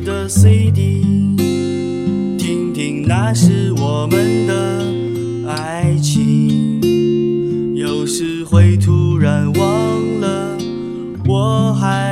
的 cd 听听，那是我们的爱情，有时会突然忘了，我还。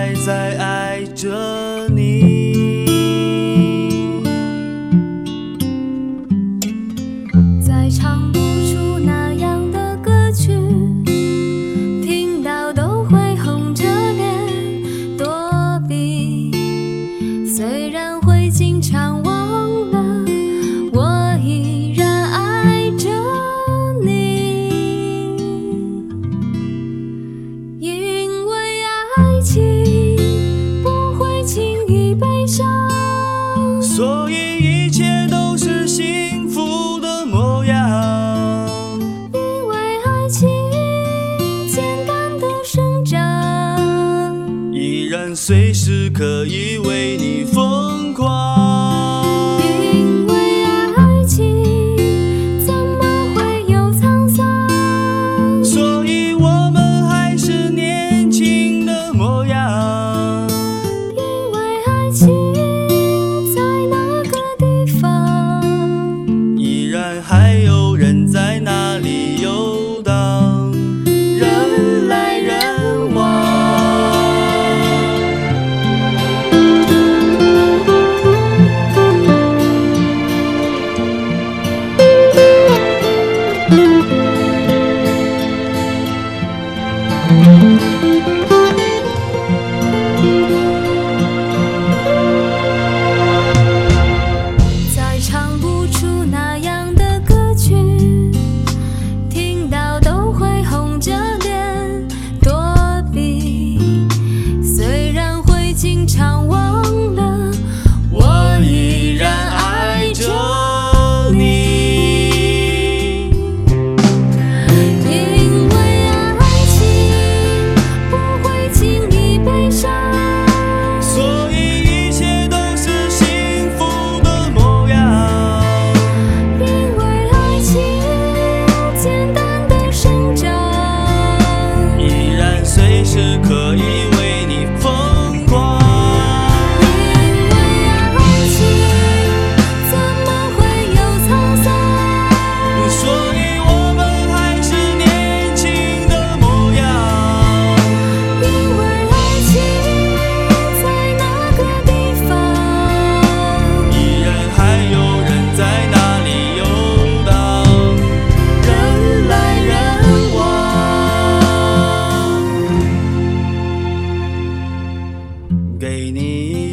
依然随时可以为你疯狂，因为爱情怎么会有沧桑？所以。